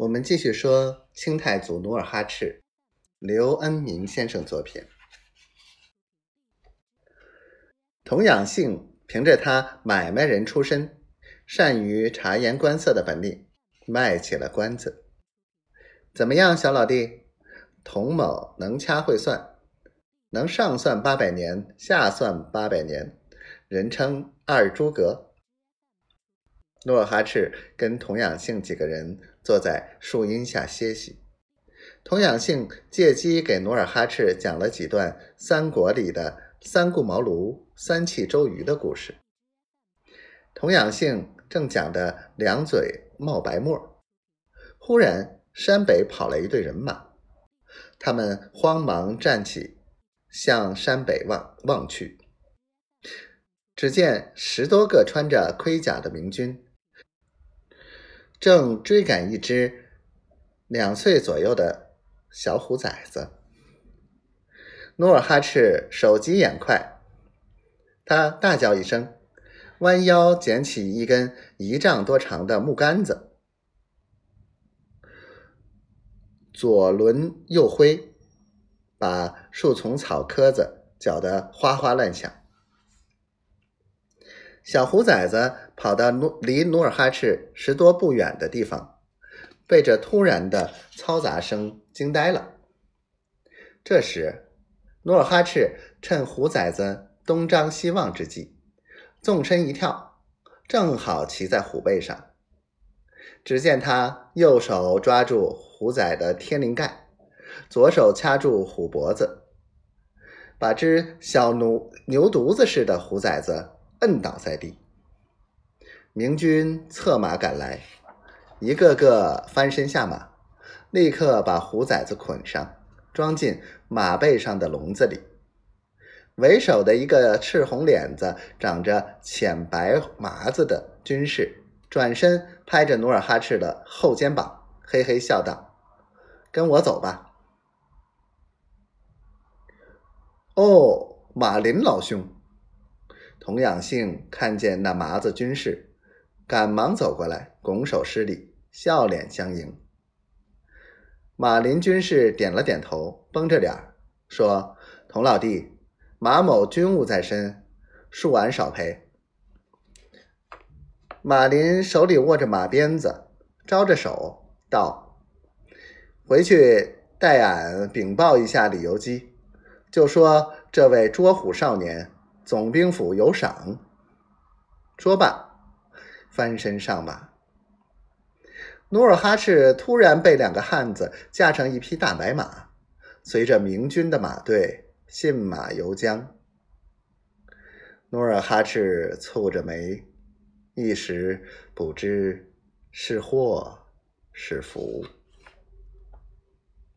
我们继续说清太祖努尔哈赤，刘恩明先生作品。童养性凭着他买卖人出身，善于察言观色的本领，卖起了关子。怎么样，小老弟？童某能掐会算，能上算八百年，下算八百年，人称二诸葛。努尔哈赤跟童养性几个人坐在树荫下歇息，童养性借机给努尔哈赤讲了几段三国里的三顾茅庐三气周瑜的故事。童养性正讲得两嘴冒白沫，忽然山北跑来一队人马，他们慌忙站起，向山北望望去，只见十多个穿着盔甲的明军。正追赶一只两岁左右的小虎崽子，努尔哈赤手疾眼快，他大叫一声，弯腰捡起一根一丈多长的木杆子，左抡右挥，把树丛草棵子搅得哗哗乱响。小虎崽子跑到努离努尔哈赤十多步远的地方，被这突然的嘈杂声惊呆了。这时，努尔哈赤趁虎崽子东张西望之际，纵身一跳，正好骑在虎背上。只见他右手抓住虎崽的天灵盖，左手掐住虎脖子，把只小牛牛犊子似的虎崽子。摁倒在地，明军策马赶来，一个个翻身下马，立刻把虎崽子捆上，装进马背上的笼子里。为首的一个赤红脸子、长着浅白麻子的军士，转身拍着努尔哈赤的后肩膀，嘿嘿笑道：“跟我走吧。”哦，马林老兄。童养性看见那麻子军士，赶忙走过来，拱手施礼，笑脸相迎。马林军士点了点头，绷着脸说：“童老弟，马某军务在身，恕俺少陪。”马林手里握着马鞭子，招着手道：“回去代俺禀报一下李由基，就说这位捉虎少年。”总兵府有赏。说罢，翻身上马。努尔哈赤突然被两个汉子驾上一匹大白马，随着明军的马队信马由缰。努尔哈赤蹙着眉，一时不知是祸是福。